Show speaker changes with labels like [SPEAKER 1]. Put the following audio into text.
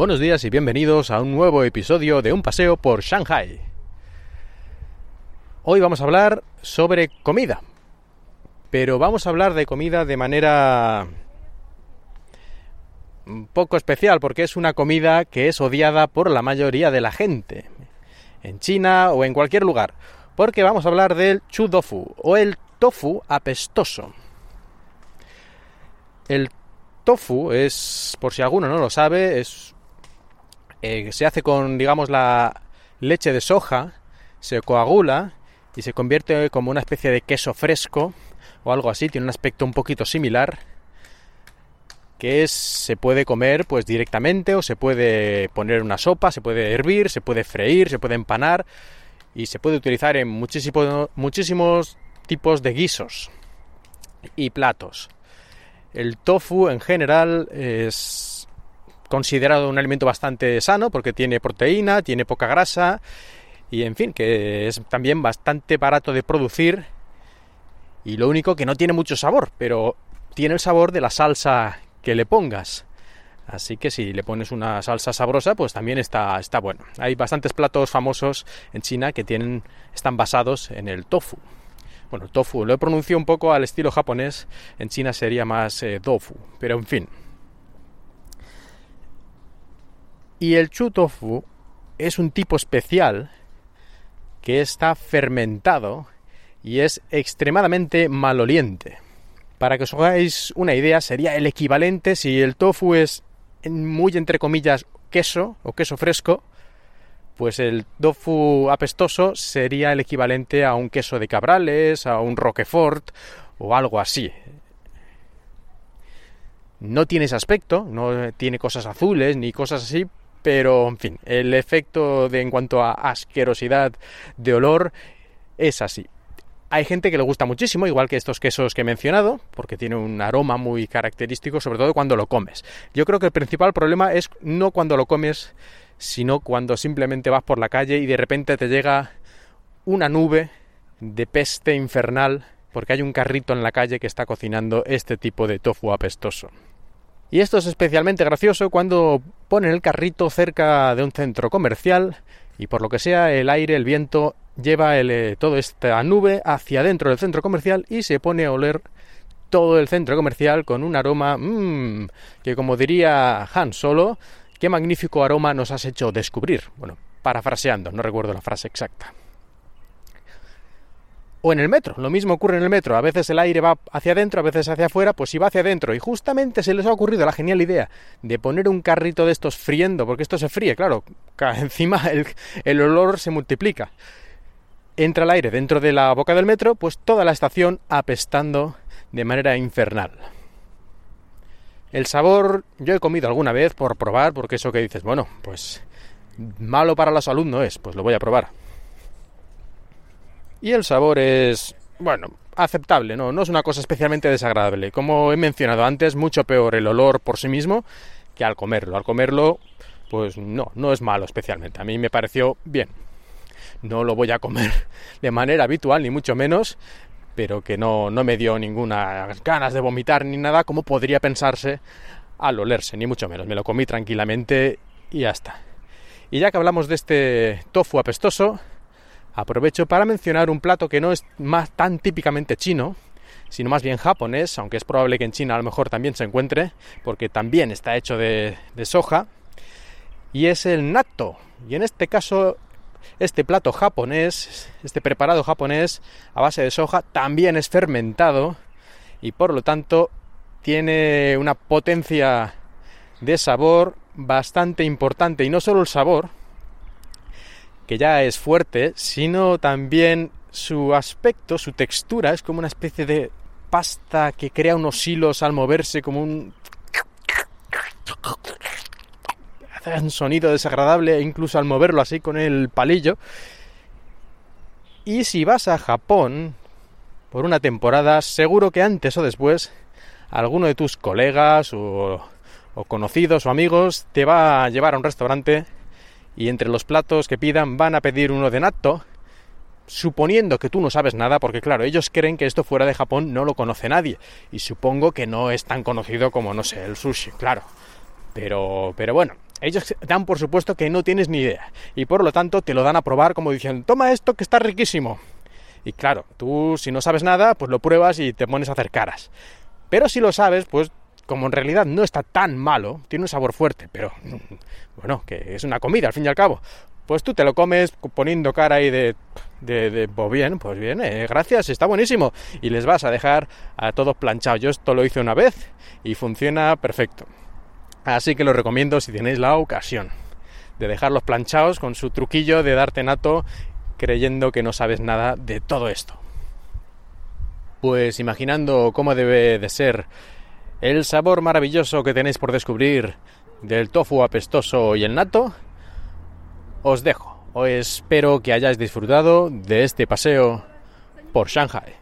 [SPEAKER 1] Buenos días y bienvenidos a un nuevo episodio de Un paseo por Shanghai. Hoy vamos a hablar sobre comida, pero vamos a hablar de comida de manera un poco especial porque es una comida que es odiada por la mayoría de la gente, en China o en cualquier lugar, porque vamos a hablar del chu tofu o el tofu apestoso. El tofu es, por si alguno no lo sabe, es eh, se hace con, digamos, la leche de soja, se coagula y se convierte como una especie de queso fresco o algo así, tiene un aspecto un poquito similar que es, se puede comer pues directamente o se puede poner en una sopa, se puede hervir, se puede freír, se puede empanar y se puede utilizar en muchísimos, muchísimos tipos de guisos y platos. El tofu en general es considerado un alimento bastante sano porque tiene proteína, tiene poca grasa y en fin, que es también bastante barato de producir y lo único que no tiene mucho sabor, pero tiene el sabor de la salsa que le pongas. Así que si le pones una salsa sabrosa, pues también está, está bueno. Hay bastantes platos famosos en China que tienen, están basados en el tofu. Bueno, tofu lo he pronunciado un poco al estilo japonés, en China sería más eh, tofu, pero en fin. Y el chu tofu es un tipo especial que está fermentado y es extremadamente maloliente. Para que os hagáis una idea, sería el equivalente si el tofu es muy entre comillas queso o queso fresco, pues el tofu apestoso sería el equivalente a un queso de cabrales, a un roquefort o algo así. No tiene ese aspecto, no tiene cosas azules ni cosas así, pero en fin, el efecto de en cuanto a asquerosidad de olor es así. Hay gente que le gusta muchísimo, igual que estos quesos que he mencionado, porque tiene un aroma muy característico, sobre todo cuando lo comes. Yo creo que el principal problema es no cuando lo comes, sino cuando simplemente vas por la calle y de repente te llega una nube de peste infernal porque hay un carrito en la calle que está cocinando este tipo de tofu apestoso. Y esto es especialmente gracioso cuando ponen el carrito cerca de un centro comercial y por lo que sea el aire, el viento lleva el, eh, toda esta nube hacia dentro del centro comercial y se pone a oler todo el centro comercial con un aroma mmm, que como diría Han Solo, qué magnífico aroma nos has hecho descubrir. Bueno, parafraseando, no recuerdo la frase exacta. O en el metro, lo mismo ocurre en el metro, a veces el aire va hacia adentro, a veces hacia afuera, pues si va hacia adentro. Y justamente se les ha ocurrido la genial idea de poner un carrito de estos friendo, porque esto se fríe, claro, encima el, el olor se multiplica. Entra el aire dentro de la boca del metro, pues toda la estación apestando de manera infernal. El sabor yo he comido alguna vez por probar, porque eso que dices, bueno, pues malo para la salud no es, pues lo voy a probar. Y el sabor es, bueno, aceptable, ¿no? No es una cosa especialmente desagradable. Como he mencionado antes, mucho peor el olor por sí mismo que al comerlo. Al comerlo, pues no, no es malo especialmente. A mí me pareció bien no lo voy a comer de manera habitual, ni mucho menos, pero que no, no me dio ninguna ganas de vomitar ni nada, como podría pensarse al olerse, ni mucho menos. Me lo comí tranquilamente y ya está. Y ya que hablamos de este tofu apestoso, aprovecho para mencionar un plato que no es tan típicamente chino, sino más bien japonés, aunque es probable que en China a lo mejor también se encuentre, porque también está hecho de soja, y es el natto. Y en este caso este plato japonés, este preparado japonés a base de soja, también es fermentado y por lo tanto tiene una potencia de sabor bastante importante. Y no solo el sabor, que ya es fuerte, sino también su aspecto, su textura, es como una especie de pasta que crea unos hilos al moverse, como un hace un sonido desagradable incluso al moverlo así con el palillo. Y si vas a Japón por una temporada, seguro que antes o después alguno de tus colegas o, o conocidos o amigos te va a llevar a un restaurante y entre los platos que pidan van a pedir uno de natto, suponiendo que tú no sabes nada, porque claro, ellos creen que esto fuera de Japón no lo conoce nadie, y supongo que no es tan conocido como, no sé, el sushi, claro. Pero, pero bueno, ellos dan por supuesto que no tienes ni idea y por lo tanto te lo dan a probar como diciendo, toma esto que está riquísimo. Y claro, tú si no sabes nada, pues lo pruebas y te pones a hacer caras. Pero si lo sabes, pues como en realidad no está tan malo, tiene un sabor fuerte, pero bueno, que es una comida al fin y al cabo, pues tú te lo comes poniendo cara ahí de, de, pues bien, pues bien, eh, gracias, está buenísimo. Y les vas a dejar a todos planchados. Yo esto lo hice una vez y funciona perfecto. Así que lo recomiendo si tenéis la ocasión de dejarlos planchados con su truquillo de darte nato creyendo que no sabes nada de todo esto. Pues imaginando cómo debe de ser el sabor maravilloso que tenéis por descubrir del tofu apestoso y el nato, os dejo. Os espero que hayáis disfrutado de este paseo por Shanghai.